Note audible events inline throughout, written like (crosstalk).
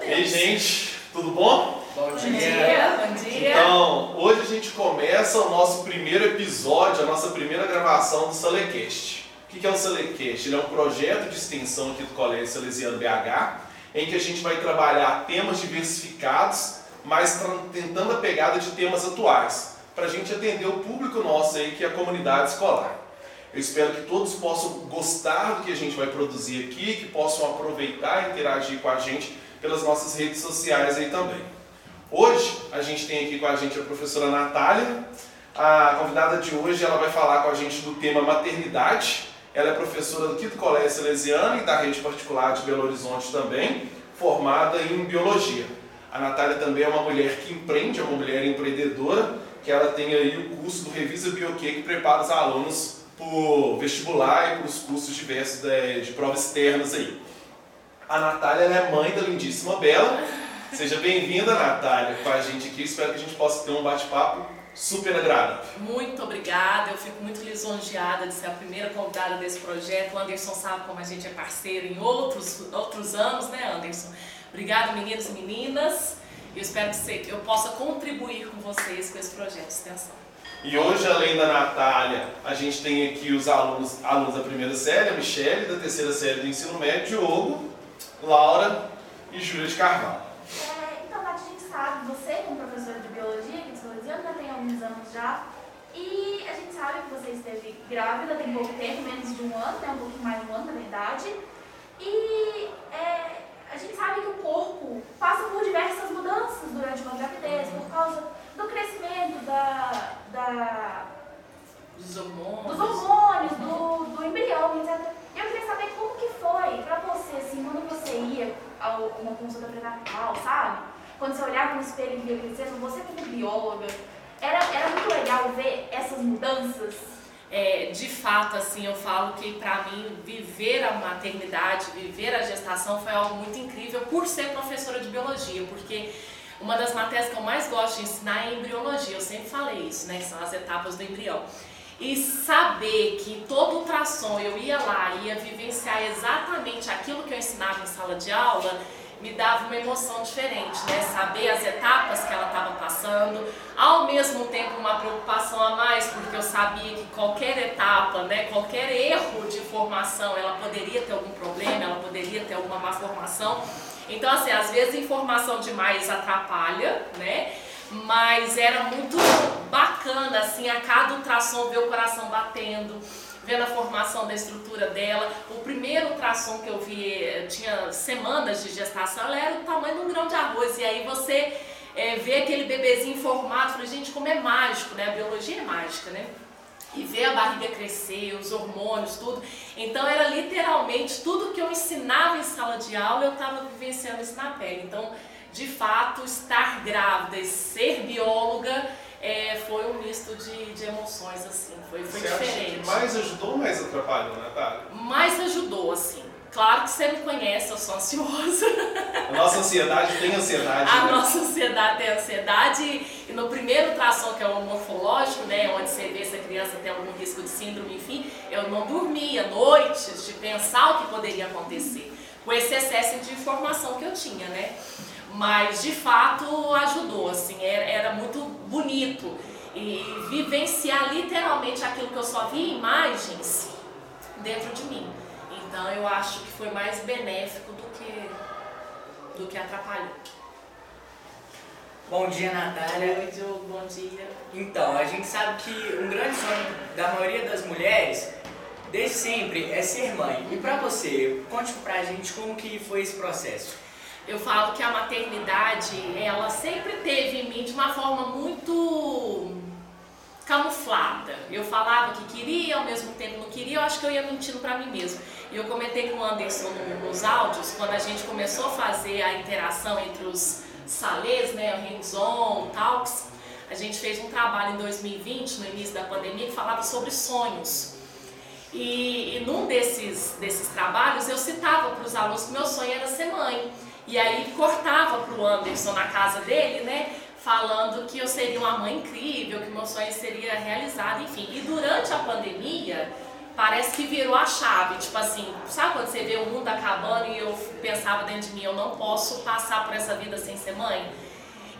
E aí, gente, tudo bom? Bom dia. Bom dia. Bom dia. Então, hoje a gente começa o nosso primeiro episódio, a nossa primeira gravação do Salecast. O que é o Salecast? Ele é um projeto de extensão aqui do Colégio Salesiano BH, em que a gente vai trabalhar temas diversificados, mas tentando a pegada de temas atuais, para a gente atender o público nosso aí, que é a comunidade escolar. Eu espero que todos possam gostar do que a gente vai produzir aqui, que possam aproveitar e interagir com a gente pelas nossas redes sociais aí também. Hoje a gente tem aqui com a gente a professora Natália. A convidada de hoje ela vai falar com a gente do tema maternidade. Ela é professora do Quinto Colégio Salesiano e da rede particular de Belo Horizonte também, formada em biologia. A Natália também é uma mulher que empreende, é uma mulher empreendedora, que ela tem aí o curso do Revisa Bioquê que prepara os alunos por vestibular e para os cursos diversos de, de provas externas aí. A Natália é mãe da lindíssima Bela. Seja bem-vinda, Natália, com a gente aqui. Espero que a gente possa ter um bate-papo super agradável. Muito obrigada, eu fico muito lisonjeada de ser a primeira convidada desse projeto. O Anderson sabe como a gente é parceiro em outros, outros anos, né, Anderson? Obrigada, meninos e meninas. Eu espero que eu possa contribuir com vocês com esse projeto de extensão. E hoje, além da Natália, a gente tem aqui os alunos, alunos da primeira série, a Michelle, da terceira série do ensino médio, Diogo, Laura e Júlia de Carvalho. É, então, Nath, a gente sabe, você como professora de biologia aqui de Salesiano já tem alguns anos já, e a gente sabe que você esteve grávida tem pouco tempo, menos de um ano, né, um pouquinho mais de um ano na verdade, e é, a gente sabe que o corpo passa por diversas mudanças durante uma gravidez, por causa do crescimento da, da dos hormônios, dos hormônios do, do embrião, etc. E eu queria saber como que foi pra você, assim, quando você ia a uma consulta pré-natal, sabe? Quando você olhava no espelho e via crescendo, você como bióloga, era, era muito legal ver essas mudanças? É, de fato, assim, eu falo que para mim viver a maternidade, viver a gestação foi algo muito incrível por ser professora de biologia, porque uma das matérias que eu mais gosto de ensinar é embriologia, eu sempre falei isso, né? São as etapas do embrião. E saber que todo ultrassom eu ia lá, ia vivenciar exatamente aquilo que eu ensinava em sala de aula, me dava uma emoção diferente, né? Saber as etapas que ela estava passando, ao mesmo tempo uma preocupação a mais, porque eu sabia que qualquer etapa, né, qualquer erro de formação, ela poderia ter algum problema, ela poderia ter alguma má formação. Então, assim, às vezes informação demais atrapalha, né? Mas era muito bacana, assim, a cada ultrassom ver o coração batendo, vendo a formação da estrutura dela. O primeiro ultrassom que eu vi, tinha semanas de gestação, ela era do tamanho de um grão de arroz. E aí você é, vê aquele bebezinho formado, falei, gente, como é mágico, né? A biologia é mágica, né? e ver a barriga crescer, os hormônios, tudo. Então era literalmente tudo que eu ensinava em sala de aula, eu estava vivenciando isso na pele. Então, de fato, estar grávida e ser bióloga é, foi um misto de, de emoções, assim, foi, foi Você diferente. Acha que mais ajudou ou mais atrapalhou, Natália? Mais ajudou, assim. Claro que você me conhece, eu sou ansiosa. A nossa ansiedade tem ansiedade. A né? nossa ansiedade tem ansiedade. E no primeiro ultrassom, que é o morfológico, né, onde você vê se a criança tem algum risco de síndrome, enfim, eu não dormia noites de pensar o que poderia acontecer. Com esse excesso de informação que eu tinha, né? Mas de fato ajudou, assim, era, era muito bonito. E vivenciar literalmente aquilo que eu só via em imagens dentro de mim. Então eu acho que foi mais benéfico do que, do que atrapalhou. Bom dia, Natália. Oi, Diogo, bom dia. Então, a gente sabe que um grande sonho da maioria das mulheres, desde sempre, é ser mãe. E pra você, conte pra gente como que foi esse processo. Eu falo que a maternidade, ela sempre teve em mim de uma forma muito camuflada. Eu falava que queria, ao mesmo tempo não queria, eu acho que eu ia mentindo para mim mesmo. E eu comentei com o Anderson nos áudios, quando a gente começou a fazer a interação entre os salês, né, o hands-on, talks, a gente fez um trabalho em 2020, no início da pandemia, que falava sobre sonhos. E, e num desses, desses trabalhos eu citava para os alunos que meu sonho era ser mãe. E aí cortava para o Anderson na casa dele, né? Falando que eu seria uma mãe incrível, que meu sonho seria realizado, enfim. E durante a pandemia, parece que virou a chave. Tipo assim, sabe quando você vê o mundo acabando e eu pensava dentro de mim, eu não posso passar por essa vida sem ser mãe?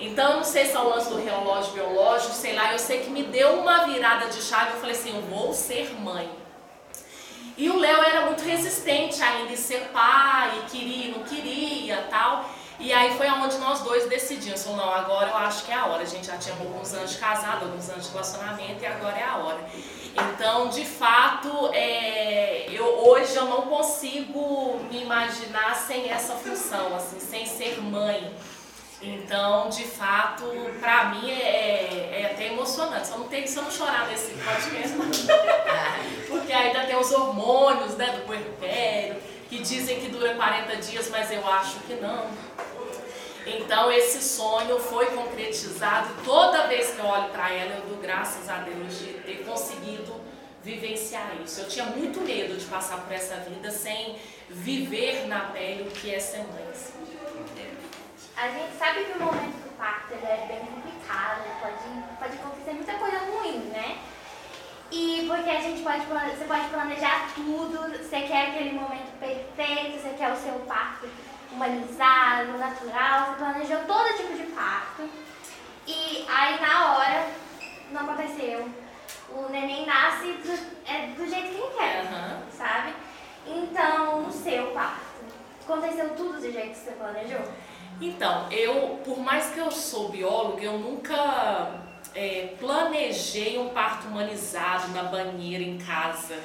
Então, não sei se é o lance do relógio biológico, sei lá, eu sei que me deu uma virada de chave, eu falei assim, eu vou ser mãe. E o Léo era muito resistente ainda em ser pai, queria, não queria, tal. E aí foi onde nós dois decidimos, falou, não, agora eu acho que é a hora. A gente já tinha alguns anos de casado, alguns anos de relacionamento e agora é a hora. Então, de fato, é, eu, hoje eu não consigo me imaginar sem essa função, assim, sem ser mãe. Então, de fato, pra mim é, é até emocionante. Só não tem se eu não chorar nesse podcast, (laughs) porque ainda tem os hormônios né, do puerpério, que dizem que dura 40 dias, mas eu acho que não. Então esse sonho foi concretizado toda vez que eu olho para ela eu dou graças a Deus de ter conseguido vivenciar isso. Eu tinha muito medo de passar por essa vida sem viver na pele o que é ser mãe. A gente sabe que o momento do parto é bem complicado, pode, pode acontecer muita coisa ruim, né? E porque a gente pode, você pode planejar tudo, você quer aquele momento perfeito, você quer o seu parto humanizado, natural, você planejou todo tipo de parto. E aí na hora não aconteceu. O neném nasce do, é, do jeito que ele quer, uhum. sabe? Então, o seu parto. Aconteceu tudo do jeito que você planejou? Então, eu, por mais que eu sou bióloga, eu nunca é, planejei um parto humanizado na banheira em casa.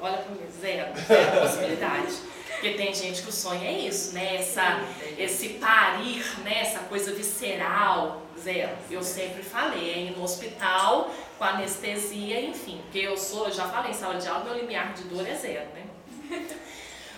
Olha para mim, zero, zero possibilidade. Porque tem gente que o sonho é isso, né? Essa, esse parir, né? Essa coisa visceral, zero. Eu sempre falei, é ir no hospital com anestesia, enfim. Porque eu sou, já falei em sala de aula, meu limiar de dor é zero, né?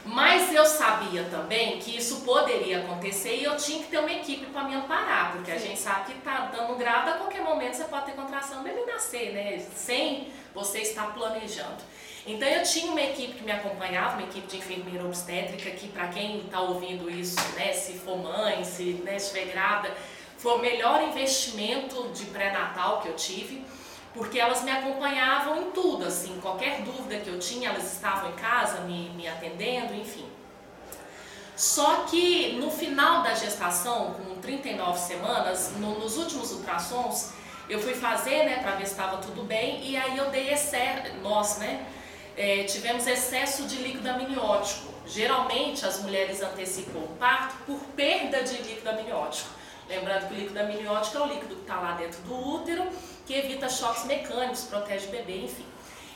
Mas eu sabia também que isso poderia acontecer e eu tinha que ter uma equipe para me amparar, porque a gente sabe que tá dando grávida, a qualquer momento você pode ter contração, bebê nascer, né? Sem você estar planejando. Então eu tinha uma equipe que me acompanhava, uma equipe de enfermeira obstétrica, que para quem está ouvindo isso, né, se for mãe, se né, estiver grávida, foi o melhor investimento de pré-natal que eu tive, porque elas me acompanhavam em tudo, assim, qualquer dúvida que eu tinha, elas estavam em casa me, me atendendo, enfim. Só que no final da gestação, com 39 semanas, no, nos últimos ultrassons, eu fui fazer, né, para ver se estava tudo bem, e aí eu dei excesso, nós, né, é, tivemos excesso de líquido amniótico. Geralmente as mulheres antecipam o parto por perda de líquido amniótico. Lembrando que o líquido amniótico é o líquido que está lá dentro do útero, que evita choques mecânicos, protege o bebê, enfim.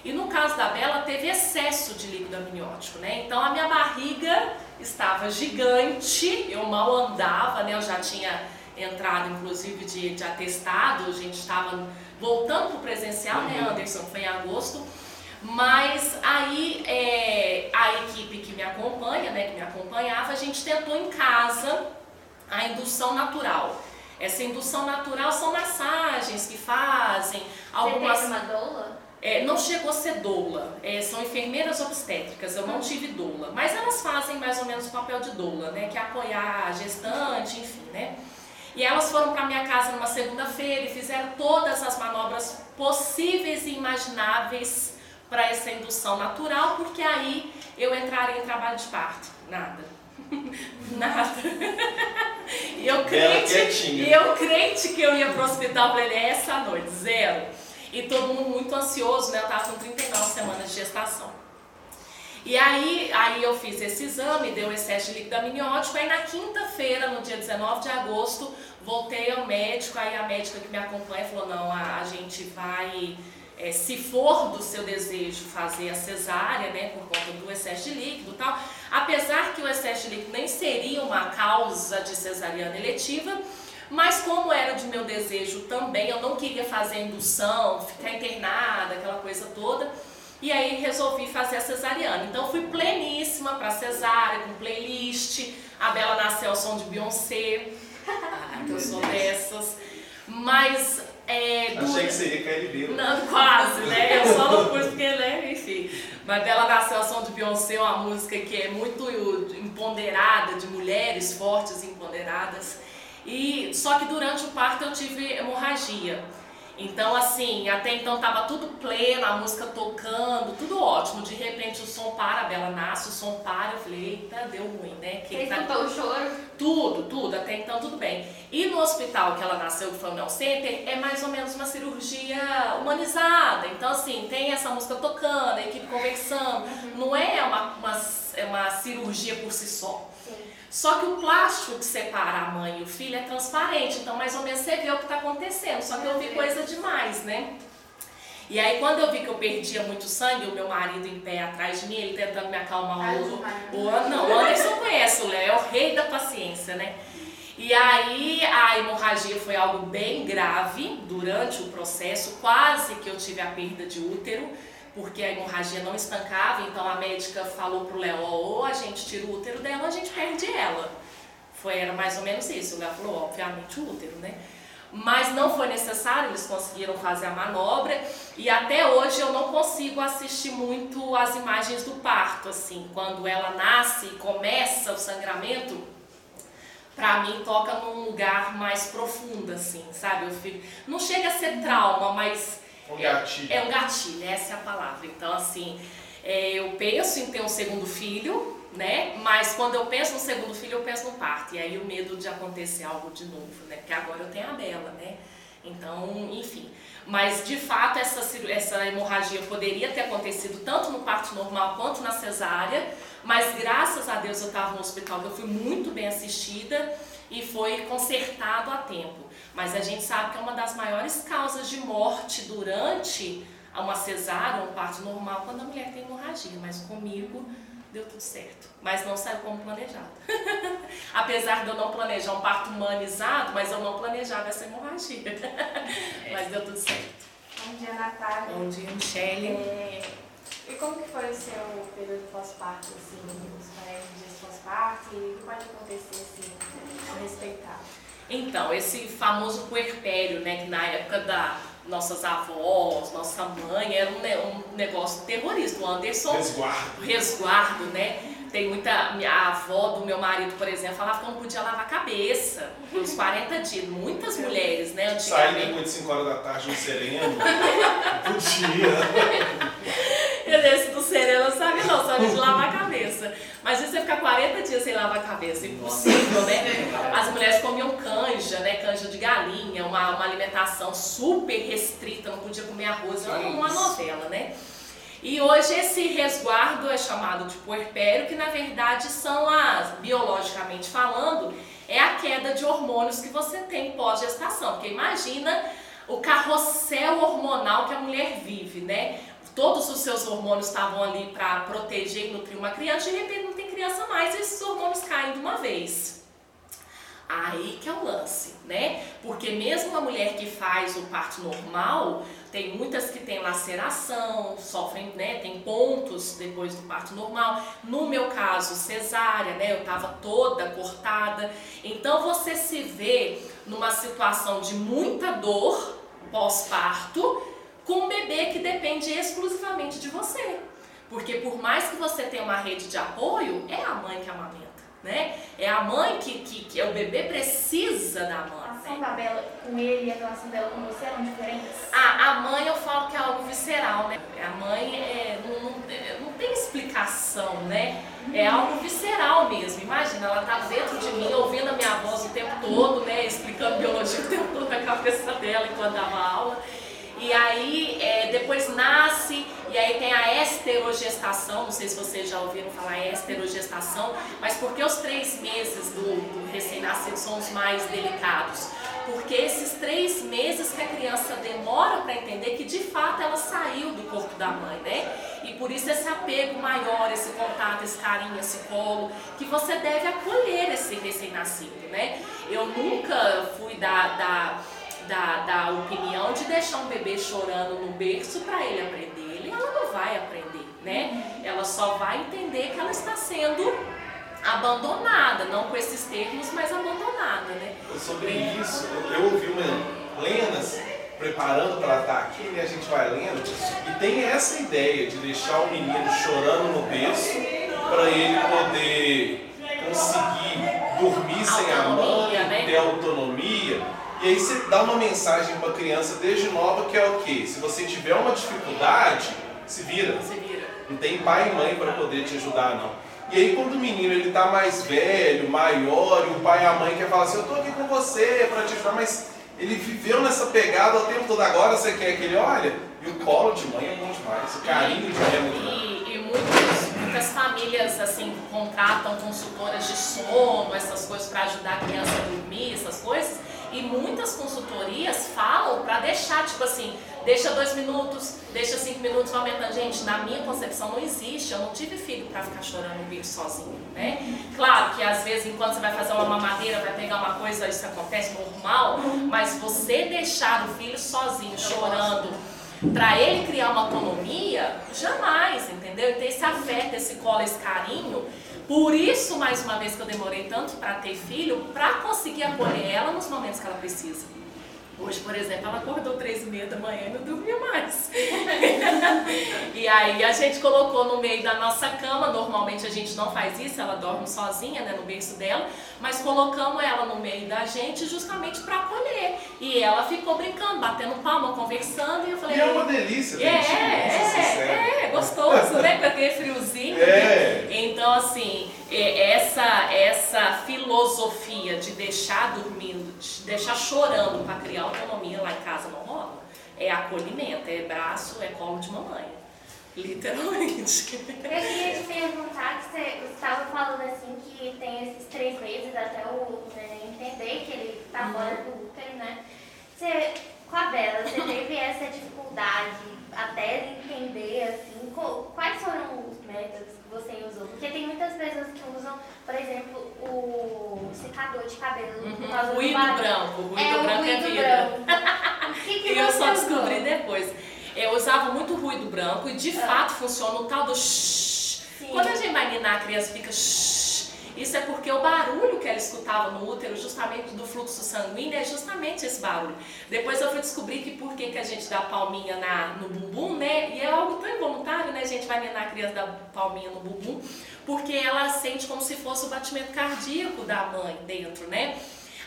E no caso da Bela, teve excesso de líquido amniótico, né? Então a minha barriga estava gigante, eu mal andava, né? Eu já tinha entrado, inclusive, de, de atestado, a gente estava voltando para o presencial, né, uhum. Anderson? Foi em agosto. Mas aí é, a equipe que me acompanha, né, que me acompanhava, a gente tentou em casa a indução natural. Essa indução natural são massagens que fazem, algumas. Você uma doula? É, não chegou a ser doula, é, são enfermeiras obstétricas, eu não tive doula, mas elas fazem mais ou menos o papel de doula, né, que é apoiar a gestante, enfim, né. E elas foram para minha casa numa segunda-feira e fizeram todas as manobras possíveis e imagináveis para essa indução natural, porque aí eu entraria em trabalho de parto. Nada. (laughs) Nada. (laughs) e eu crente, e eu crente que eu ia pro hospital, falei, é essa noite, zero. E todo mundo muito ansioso, né? Eu tava com 39 semanas de gestação. E aí, aí eu fiz esse exame, deu excesso de líquido amniótico, aí na quinta-feira, no dia 19 de agosto, voltei ao médico, aí a médica que me acompanha falou, não, a, a gente vai é, se for do seu desejo fazer a cesárea, né, por conta do excesso de líquido e tal, apesar que o excesso de líquido nem seria uma causa de cesariana eletiva, mas como era de meu desejo também, eu não queria fazer indução, ficar internada, aquela coisa toda, e aí resolvi fazer a cesariana. Então fui pleníssima para cesárea, com playlist, a Bela nasceu ao som de Beyoncé, ah, eu sou dessas, mas é, do... Achei que seria KLB. Não, quase, né? Eu só não pus porque, né, enfim. Mas ela nasceu a som de Beyoncé, uma música que é muito empoderada, de mulheres fortes e empoderadas. E, só que durante o parto eu tive hemorragia. Então, assim, até então tava tudo pleno, a música tocando, tudo ótimo. De repente o som para, a Bela nasce, o som para. Eu falei, eita, deu ruim, né? Você tá... escutou o choro? Tudo, tudo, até então tudo bem. E no hospital que ela nasceu, que foi o Nel Center, é mais ou menos uma cirurgia humanizada. Então, assim, tem essa música tocando, a equipe conversando. Não é uma, uma, é uma cirurgia por si só. Sim. Só que o plástico que separa a mãe e o filho é transparente, então mais ou menos você vê o que está acontecendo. Só que eu vi coisa demais, né? E aí quando eu vi que eu perdia muito sangue, o meu marido em pé atrás de mim, ele tentando me acalmar, Ai, o, não, o Anderson conhece o Léo, é o rei da paciência, né? E aí a hemorragia foi algo bem grave durante o processo, quase que eu tive a perda de útero, porque a hemorragia não estancava, então a médica falou pro Léo, ou a gente tira o útero dela a gente perde ela. Foi, era mais ou menos isso. O Léo falou, obviamente o útero, né? Mas não foi necessário, eles conseguiram fazer a manobra e até hoje eu não consigo assistir muito as imagens do parto, assim, quando ela nasce e começa o sangramento, pra mim toca num lugar mais profundo, assim, sabe? Eu fico, não chega a ser trauma, mas Um gatilho. é um gatilho, essa é a palavra. Então, assim, é, eu penso em ter um segundo filho, né? Mas quando eu penso no segundo filho, eu penso no parto. E aí o medo de acontecer algo de novo, né? Porque agora eu tenho a Bela, né? Então, enfim. Mas de fato essa, essa hemorragia poderia ter acontecido tanto no parto normal quanto na cesárea, mas graças a Deus eu estava no hospital eu fui muito bem assistida e foi consertado a tempo. Mas a gente sabe que é uma das maiores causas de morte durante uma cesárea um parto normal quando a mulher tem hemorragia. Mas comigo deu tudo certo. Mas não saiu como planejado. (laughs) Apesar de eu não planejar um parto humanizado, mas eu não planejava essa hemorragia. (laughs) mas deu tudo certo. Bom dia, Natália. Bom dia, Michelle. É, e como que foi o seu período pós-parto, assim, os 40 dias pós-parto e o que pode acontecer, assim, a respeitar? Então, esse famoso puerpério, né, que na época da nossas avós, nossa mãe, era um, um negócio terrorista. O Anderson Resguardo. resguardo, né? Tem muita. A avó do meu marido, por exemplo, falava que não podia lavar a cabeça pelos 40 dias. Muitas mulheres, né? Sair Antigamente. depois de 5 horas da tarde no sereno. Podia. (laughs) Esse do sereno não sabe não, sabe de lavar a cabeça. Mas isso você ficar 40 dias sem lavar a cabeça, impossível, né? Canja, né? Canja de galinha, uma, uma alimentação super restrita, não podia comer arroz, era uma novela, né? E hoje esse resguardo é chamado de puerpério, que na verdade são as, biologicamente falando, é a queda de hormônios que você tem pós-gestação. Porque imagina o carrossel hormonal que a mulher vive, né? Todos os seus hormônios estavam ali para proteger e nutrir uma criança, de repente não tem criança mais e esses hormônios caem de uma vez. Aí que é o lance, né? Porque mesmo a mulher que faz o parto normal, tem muitas que têm laceração, sofrem, né? Tem pontos depois do parto normal. No meu caso, cesárea, né? Eu tava toda cortada. Então você se vê numa situação de muita dor pós-parto com um bebê que depende exclusivamente de você. Porque por mais que você tenha uma rede de apoio, é a mãe que amamenta, né? É a mãe que, que, que o bebê precisa da A mãe. relação né? da Bela com ele e a relação dela com você eram diferentes? A, a mãe eu falo que é algo visceral, né? A mãe é, não, não, é, não tem explicação, né? É algo visceral mesmo. Imagina, ela tá dentro de mim, ouvindo a minha voz o tempo todo, né? Explicando biologia o tempo todo na cabeça dela enquanto dava aula. E aí é, depois nasce, e aí tem a esterogestação, não sei se vocês já ouviram falar esterogestação, mas porque os três meses do, do recém-nascido são os mais delicados? Porque esses três meses que a criança demora para entender que de fato ela saiu do corpo da mãe, né? E por isso esse apego maior, esse contato, esse carinho, esse colo, que você deve acolher esse recém-nascido, né? Eu nunca fui da, da, da, da opinião de deixar um bebê chorando no berço para ele aprender. Ele, ela não vai aprender, né? Ela só vai entender que ela está sendo abandonada, não com esses termos, mas abandonada, né? Sobre isso, eu, ouvi uma Lenas preparando para estar aqui, né? A gente vai lendo, e tem essa ideia de deixar o menino chorando no berço para ele poder conseguir dormir sem a mãe, Autonomia, né? ter autonomia. E aí você dá uma mensagem para a criança desde nova que é o quê? Se você tiver uma dificuldade, se vira. Se vira. Não tem pai e mãe para poder te ajudar, não. E aí quando o menino ele tá mais velho, maior, e o pai e a mãe quer falar assim, eu tô aqui com você para te ajudar, mas ele viveu nessa pegada o tempo todo, agora você quer que ele olha, e o colo de mãe é bom demais, o carinho de mãe é muito bom. E, e muitos, muitas famílias assim contratam consultoras de sono, essas coisas para ajudar a criança a dormir, essas coisas. E muitas consultorias falam para deixar, tipo assim, deixa dois minutos, deixa cinco minutos, vai aumentando. Gente, na minha concepção não existe, eu não tive filho para ficar chorando no bico sozinho, né? Claro que às vezes, enquanto você vai fazer uma mamadeira, vai pegar uma coisa, isso acontece normal, mas você deixar o filho sozinho, chorando, para ele criar uma autonomia, jamais, entendeu? Então esse afeto, esse colo, esse carinho, por isso, mais uma vez, que eu demorei tanto para ter filho, para conseguir acolher ela nos momentos que ela precisa. Hoje, por exemplo, ela acordou três e meia da manhã e não dormia mais. (laughs) e aí a gente colocou no meio da nossa cama, normalmente a gente não faz isso, ela dorme sozinha, né, no berço dela, mas colocamos ela no meio da gente justamente para acolher. E ela ficou brincando, batendo palma, conversando, e eu falei... E é uma delícia, é, gente, é, é, gostoso, né, com aquele friozinho. É. Né? Então, assim, essa, essa filosofia de deixar dormindo, de deixar chorando para criar autonomia lá em casa não rola. É acolhimento, é braço, é colo de mamãe. Literalmente. Eu queria te perguntar que você estava falando assim que tem esses três meses até o neném entender que ele está fora do útero, né? Você, com a Bela, você teve essa dificuldade até entender assim, quais foram os métodos que você usou? Porque tem muitas pessoas que usam, por exemplo, o secador de cabelo. Uhum. Ruído branco. O ruído é, branco é vida. que que e (laughs) eu só descobri depois. Eu usava muito ruído branco e de ah. fato funciona o tal do shhh. Quando a gente vai ninar, a criança fica shhh. Isso é porque o barulho que ela escutava no útero, justamente do fluxo sanguíneo, é justamente esse barulho. Depois eu fui descobrir que por que, que a gente dá palminha na, no bumbum, né? E é algo tão involuntário, né? A gente vai ninar a criança da palminha no bumbum, porque ela sente como se fosse o batimento cardíaco da mãe dentro, né?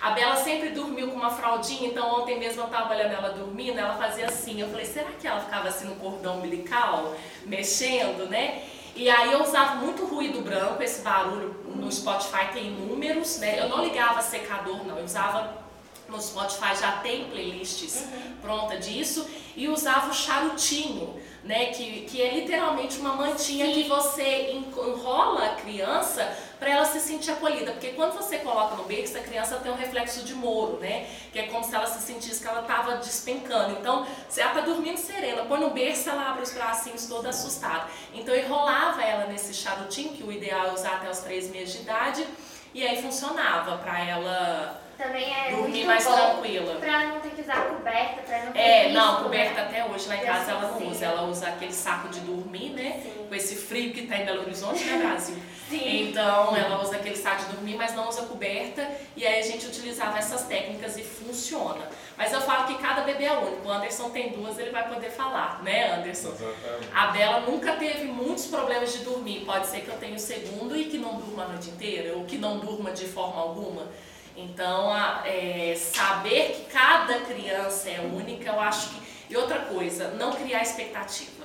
A Bela sempre dormiu com uma fraldinha, então ontem mesmo eu estava olhando ela dormindo, ela fazia assim. Eu falei, será que ela ficava assim no cordão umbilical, mexendo, né? E aí eu usava muito ruído branco, esse barulho no Spotify tem números, né? Eu não ligava secador, não, eu usava no Spotify já tem playlists uhum. pronta disso e usava o charutinho, né? Que, que é literalmente uma mantinha Sim. que você enrola a criança para ela se sentir acolhida. Porque quando você coloca no berço, a criança tem um reflexo de moro, né? Que é como se ela se sentisse que ela estava despencando. Então, se ela está dormindo serena, põe no berço, ela abre os bracinhos toda assustada. Então, enrolava ela nesse charutinho, que o ideal é usar até os três meses de idade, e aí funcionava para ela também é dormir mais tranquila. Pra não ter que usar coberta, pra não ter É, risco, não, coberta né? até hoje lá em casa ela não Sim. usa. Ela usa aquele saco de dormir, né? Sim. Com esse frio que tá em Belo Horizonte, né, Brasil? Sim. Então ela usa aquele saco de dormir, mas não usa coberta. E aí a gente utilizava essas técnicas e funciona. Mas eu falo que cada bebê é único. O Anderson tem duas, ele vai poder falar, né, Anderson? Exatamente. A Bela nunca teve muitos problemas de dormir. Pode ser que eu tenha o segundo e que não durma a noite inteira, ou que não durma de forma alguma. Então, a, é, saber que cada criança é única, eu acho que. E outra coisa, não criar expectativa.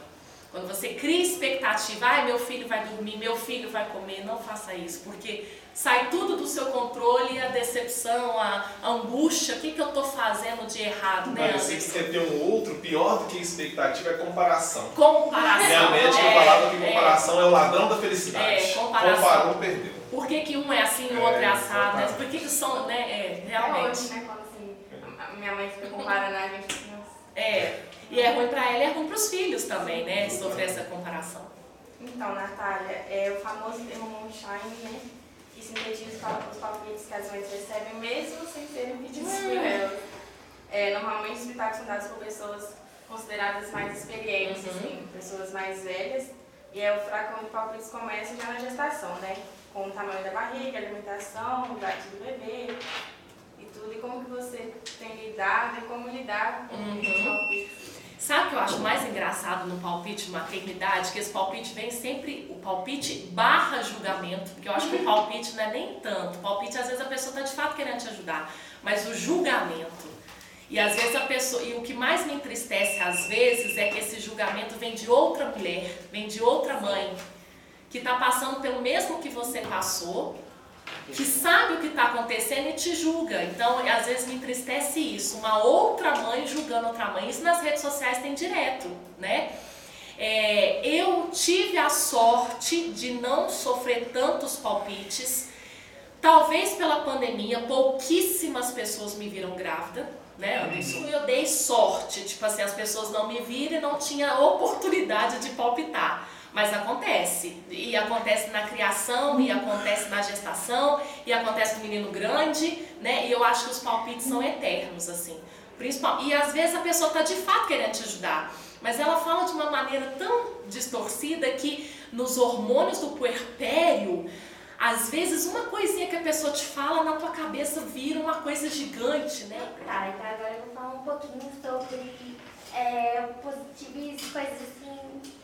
Quando você cria expectativa, ai meu filho vai dormir, meu filho vai comer, não faça isso, porque sai tudo do seu controle, a decepção, a, a angústia, o que, que eu estou fazendo de errado, né? Mas se você tem um outro, pior do que expectativa é comparação. Comparação. Minha médica é, falava que é. comparação é, é o ladrão da felicidade. É, comparação. Comparou, perdeu. Por que, que um é assim e o outro é, É, assado, né? Por que, que são, né? É, Até realmente. hoje, né? Quando assim, a minha mãe fica comparando a gente. nossa. É. E é ruim pra ela e é ruim pros filhos também, né? Sofrer essa comparação. Então, Natália, é o famoso termo Moonshine, né? Que sintetiza os pal- os palpites que as mães recebem, mesmo sem serem pedidos por elas. É, normalmente, os pitacos são dados por pessoas consideradas mais experientes, Uhum. assim, pessoas mais velhas. E é o fracão de palpites começa já na gestação, né? Com o tamanho da barriga, alimentação, o idade do bebê e tudo. E como que você tem lidado e como lidar com Uhum. esses palpites. Sabe o que eu acho mais engraçado no palpite de maternidade? Que esse palpite vem sempre, o palpite barra julgamento, porque eu acho que o palpite não é nem tanto. O palpite, às vezes, a pessoa está de fato querendo te ajudar, mas o julgamento. E às vezes a pessoa, e o que mais me entristece às vezes é que esse julgamento vem de outra mulher, vem de outra mãe, que está passando pelo mesmo que você passou, que sabe o que está acontecendo e te julga. Então, às vezes me entristece isso, uma outra mãe julgando outra mãe. Isso nas redes sociais tem direto, né? É, eu tive a sorte de não sofrer tantos palpites. Talvez pela pandemia, pouquíssimas pessoas me viram grávida né? Isso eu dei sorte, tipo assim, as pessoas não me viram e não tinha oportunidade de palpitar. Mas acontece. E acontece na criação, e acontece na gestação, e acontece no menino grande, né? E eu acho que os palpites são eternos, assim. Principal, e às vezes a pessoa está de fato querendo te ajudar, mas ela fala de uma maneira tão distorcida que nos hormônios do puerpério às vezes uma coisinha que a pessoa te fala na tua cabeça vira uma coisa gigante, né? Tá, então agora eu vou falar um pouquinho sobre é, positivismo, coisas assim.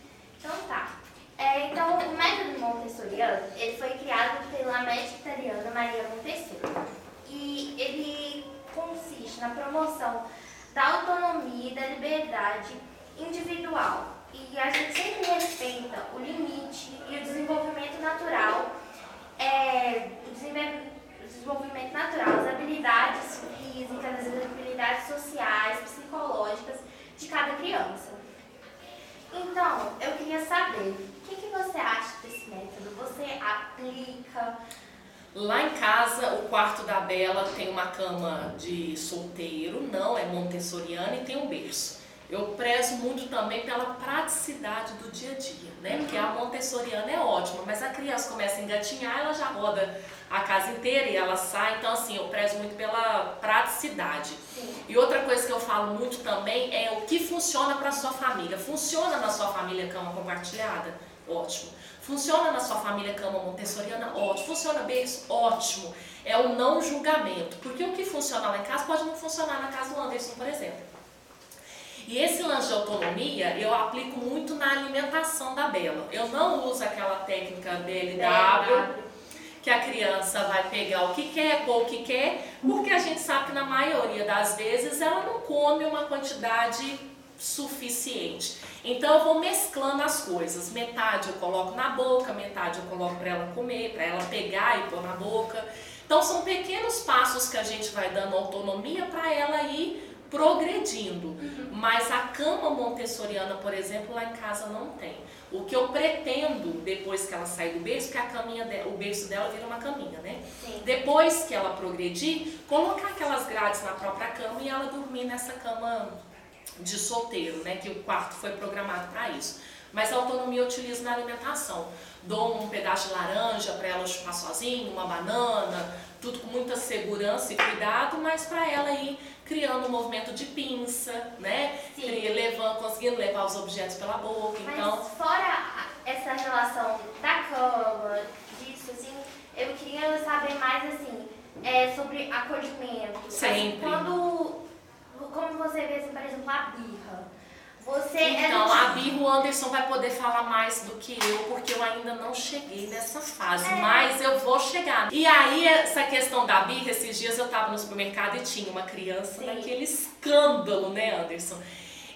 Então tá. É, então o método montessoriano, ele foi criado pela médica italiana Maria Montessori. E ele consiste na promoção da autonomia e da liberdade individual. E a gente sempre respeita o limite e o desenvolvimento natural é, o desenvolvimento natural, as habilidades físicas, as habilidades sociais, psicológicas de cada criança. Então, eu queria saber, o que, que você acha desse método? Você aplica? Lá em casa, o quarto da Bela tem uma cama de solteiro, não montessoriana e tem um berço. Eu prezo muito também pela praticidade do dia a dia, né? Porque a montessoriana é ótima, mas a criança começa a engatinhar, ela já roda a casa inteira e ela sai. Então, assim, eu prezo muito pela praticidade. Sim. E outra coisa que eu falo muito também é o que funciona para sua família. Funciona na sua família cama compartilhada? Ótimo. Funciona na sua família cama montessoriana? Ótimo. Funciona berço? Ótimo. É o não julgamento. Porque o que funciona lá em casa pode não funcionar na casa do Anderson, por exemplo. E esse lance de autonomia eu aplico muito na alimentação da Bela. Eu não uso aquela técnica BLW, que a criança vai pegar o que quer, pôr o que quer, porque a gente sabe que na maioria das vezes ela não come uma quantidade suficiente. Então eu vou mesclando as coisas. Metade eu coloco na boca, metade eu coloco para ela comer, para ela pegar e pôr na boca. Então são pequenos passos que a gente vai dando autonomia para ela ir progredindo. Uhum. Mas a cama montessoriana, por exemplo, lá em casa não tem. O que eu pretendo, depois que ela sair do berço, que a caminha de, o berço dela vira uma caminha, né? Sim. Depois que ela progredir, colocar aquelas grades na própria cama e ela dormir nessa cama de solteiro, né? Que o quarto foi programado para isso. Mas a autonomia eu utilizo na alimentação. Dou um pedaço de laranja para ela chupar sozinha, uma banana, tudo com muita segurança e cuidado, mas para ela ir criando um movimento de pinça, né? Sim. Levando, conseguindo levar os objetos pela boca. Mas então, fora essa relação da cama, disso, assim, eu queria saber mais assim, é, sobre acolhimento. Sempre. Assim, quando, como você vê, assim, por exemplo, a birra. Você é então, é a Birra, o Anderson vai poder falar mais do que eu, porque eu ainda não cheguei nessa fase, é. mas eu vou chegar. E aí, essa questão da birra, esses dias eu tava no supermercado e tinha uma criança Sim. daquele escândalo, né, Anderson?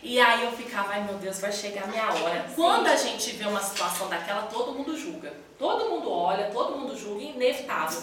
E aí eu ficava, ai meu Deus, vai chegar a minha hora. Sim. Quando a gente vê uma situação daquela, todo mundo julga. Todo mundo olha, todo mundo julga, inevitável.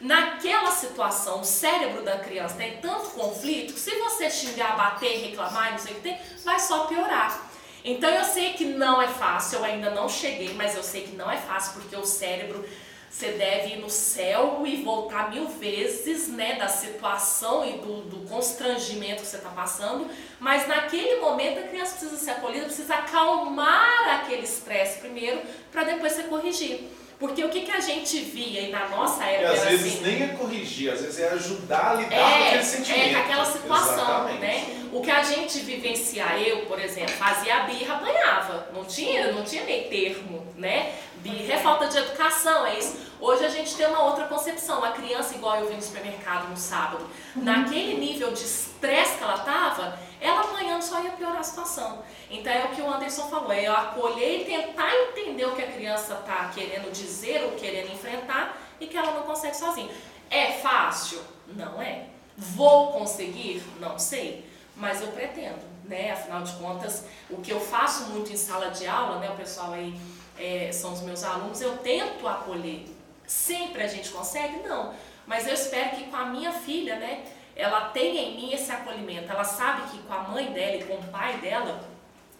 Naquela situação, o cérebro da criança tem tanto conflito que se você xingar, bater, reclamar não sei o que tem, vai só piorar. Então eu sei que não é fácil, eu ainda não cheguei, mas eu sei que não é fácil porque o cérebro você deve ir no céu e voltar mil vezes, né, da situação e do, do constrangimento que você está passando, mas naquele momento a criança precisa ser acolhida, precisa acalmar aquele estresse primeiro para depois você corrigir. Porque o que, que a gente via e na nossa época. E às vezes assim, nem é corrigir, às vezes é ajudar a lidar é, com aquele sentimento. É, com aquela situação, Exatamente. né? O que a gente vivenciar, eu, por exemplo, fazia a birra, apanhava. Não tinha, não tinha meio termo, né? Birra é falta de educação, é isso. Hoje a gente tem uma outra concepção. A criança, igual eu vi no supermercado no sábado, uhum. naquele nível de estresse que ela estava, ela apanhando só ia piorar a situação. Então é o que o Anderson falou, é eu acolher e tentar entender o que a criança está querendo dizer ou querendo enfrentar e que ela não consegue sozinha. É fácil? Não é. Vou conseguir? Não sei, mas eu pretendo, né? Afinal de contas, o que eu faço muito em sala de aula, né? O pessoal aí é, são os meus alunos, eu tento acolher. Sempre a gente consegue? Não. Mas eu espero que com a minha filha, né? Ela tenha em mim esse acolhimento. Ela sabe que com a mãe dela e com o pai dela,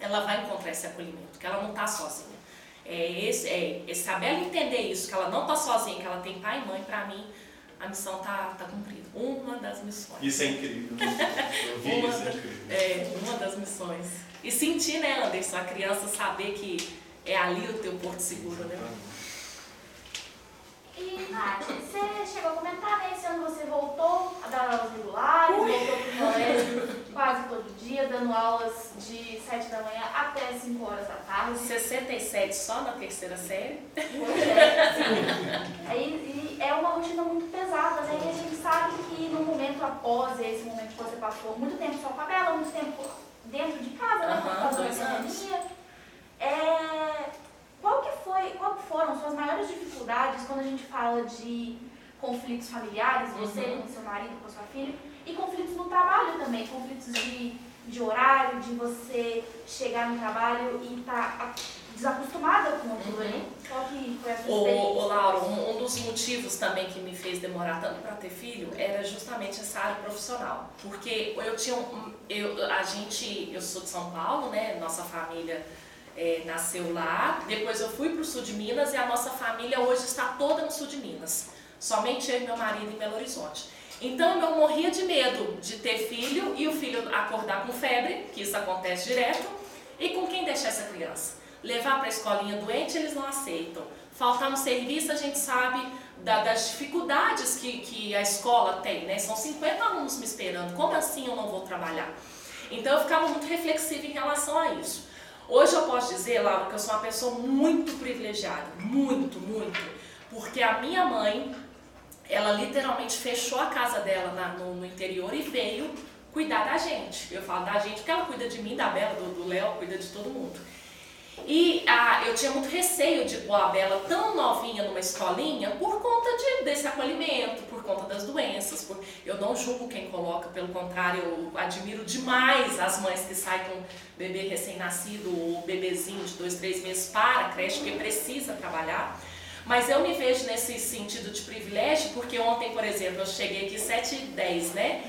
ela vai encontrar esse acolhimento, que ela não está sozinha. É, esse, é, é saber ela entender isso, que ela não está sozinha, que ela tem pai e mãe, para mim, a missão está tá cumprida. Uma das missões. Isso é incrível. (laughs) Uma, isso, é incrível. é, uma das missões. E sentir, né, Anderson, a criança saber que é ali o teu porto seguro, né? E, Nath, você chegou a comentar, né? Esse ano você voltou a dar aulas regulares, voltou pro colégio quase todo dia, dando aulas de 7 da manhã até 5 horas da tarde. 67 só na terceira série. Pois é, sim. Aí, e é uma rotina muito pesada, né? E a gente sabe que no momento após esse momento que você passou muito tempo só com a Bela, muito tempo dentro de casa, né? Da dois anos. pandemia. É, qual que foi, qual foram suas maiores dificuldades quando a gente fala de conflitos familiares, você Uhum. com seu marido, com sua filha, e conflitos no trabalho também, conflitos de, de horário, de você chegar no trabalho e estar desacostumada com aquilo ali? Qual que foi a sua Ô, experiência? ô Laura, um, um dos motivos também que me fez demorar tanto para ter filho era justamente essa área profissional. Porque eu tinha um, eu, a gente, eu sou de São Paulo, né? Nossa família é, nasceu lá. Depois eu fui para o sul de Minas e a nossa família hoje está toda no sul de Minas. Somente eu e meu marido em Belo Horizonte. Então eu morria de medo de ter filho e o filho acordar com febre, que isso acontece direto, e com quem deixar essa criança? Levar para a escolinha doente, eles não aceitam. Faltar no serviço, a gente sabe da- das dificuldades que, que a escola tem, né? São 50 alunos me esperando, como assim eu não vou trabalhar? Então eu ficava muito reflexiva em relação a isso. Hoje eu posso dizer, Laura, que eu sou uma pessoa muito privilegiada, muito, muito, porque a minha mãe, ela literalmente fechou a casa dela na- no, no interior e veio cuidar da gente. Eu falo da gente porque ela cuida de mim, da Bela, do Léo, cuida de todo mundo. E ah, eu tinha muito receio de pôr a Bela tão novinha numa escolinha por conta de, desse acolhimento, por conta das doenças. Por, eu não julgo quem coloca, pelo contrário, eu admiro demais as mães que saem com bebê recém-nascido ou bebezinho de dois, três meses para a creche, porque precisa trabalhar. Mas eu me vejo nesse sentido de privilégio, porque ontem, por exemplo, eu cheguei aqui 7 h 10, né?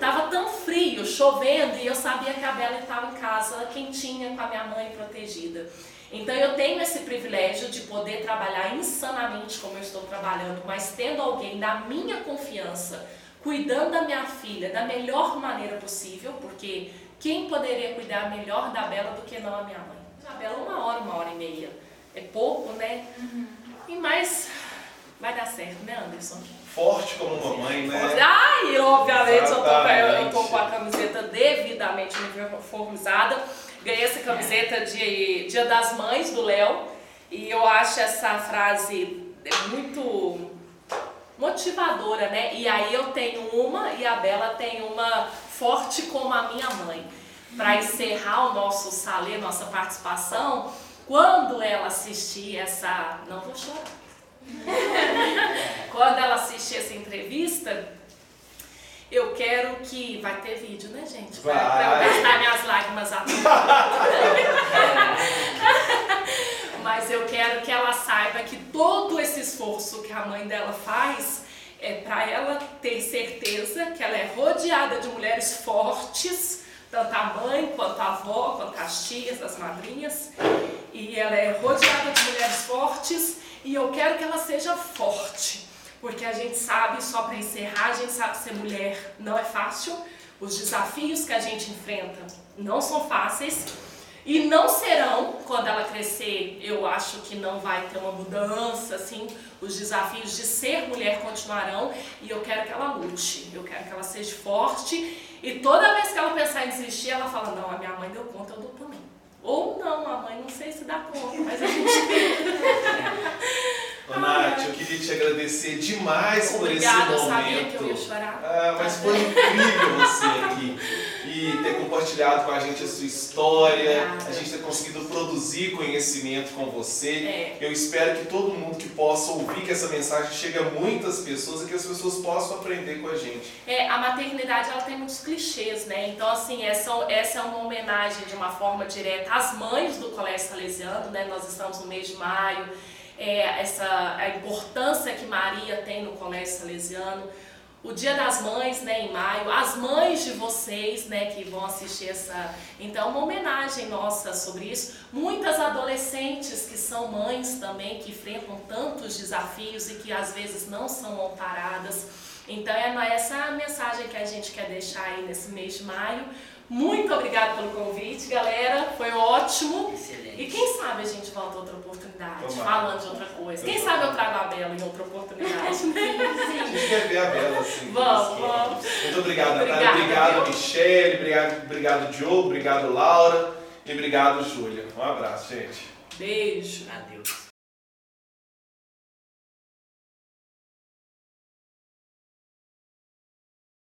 Tava tão frio, chovendo, e eu sabia que a Bela estava em casa quentinha com a minha mãe protegida. Então eu tenho esse privilégio de poder trabalhar insanamente como eu estou trabalhando, mas tendo alguém da minha confiança, cuidando da minha filha da melhor maneira possível, porque quem poderia cuidar melhor da Bela do que não a minha mãe? A Bela uma hora, uma hora e meia. É pouco, né? E mais vai dar certo, né, Anderson? Forte como mamãe, né? Ah, e obviamente eu tô, com a- eu tô Exatamente. com a camiseta devidamente uniformizada. Ganhei essa camiseta de Dia das Mães do Léo. E eu acho essa frase muito motivadora, né? E aí eu tenho uma e a Bela tem uma forte como a minha mãe. Para encerrar o nosso salê, nossa participação, quando ela assistir essa. Não vou chorar. (laughs) Quando ela assistir essa entrevista, eu quero que. Vai ter vídeo, né, gente? Pra- Pra eu Vai. gastar minhas lágrimas à (laughs) Mas eu quero que ela saiba que todo esse esforço que a mãe dela faz é para ela ter certeza que ela é rodeada de mulheres fortes, tanto a mãe quanto a avó, quanto as tias, as madrinhas. E ela é rodeada de mulheres fortes e eu quero que ela seja forte. Porque a gente sabe, só para encerrar, a gente sabe que ser mulher não é fácil. Os desafios que a gente enfrenta não são fáceis. E não serão, quando ela crescer, eu acho que não vai ter uma mudança, assim, os desafios de ser mulher continuarão e eu quero que ela lute, eu quero que ela seja forte e toda vez que ela pensar em desistir, ela fala, não, a minha mãe deu conta, eu dou também. Ou não, a mãe não sei se dá conta, mas a gente (laughs) Ô, Nath, eu queria te agradecer demais por Obrigada, eu esse momento. sabia que eu ia chorar. Ah, mas foi incrível você aqui. (laughs) E ter compartilhado com a gente a sua história, Obrigada. a gente ter conseguido produzir conhecimento com você. É. Eu espero que todo mundo que possa ouvir que essa mensagem chegue a muitas pessoas e que as pessoas possam aprender com a gente. É, a maternidade ela tem muitos clichês, né? Então, assim, essa, essa é uma homenagem de uma forma direta às mães do Colégio Salesiano, né? Nós estamos no mês de maio, é, essa, a importância que Maria tem no Colégio Salesiano. O Dia das Mães, né, em maio, as mães de vocês, né, que vão assistir essa. Então, uma homenagem nossa sobre isso. Muitas adolescentes que são mães também, que enfrentam tantos desafios e que às vezes não são amparadas. Então, é essa a mensagem que a gente quer deixar aí nesse mês de maio. Muito obrigada pelo convite, galera. Foi ótimo. Excelente. E quem sabe a gente volta outra oportunidade, Tomara. falando de outra coisa. Quem sabe eu trago a Bela em outra oportunidade. A gente quer ver a Bela assim. Vamos, vamos. Muito obrigado, Natália. Obrigada, Obrigado? Michele. Obrigado, obrigado, Diogo. Obrigado, Laura. E obrigado, Júlia. Um abraço, gente. Beijo. Adeus.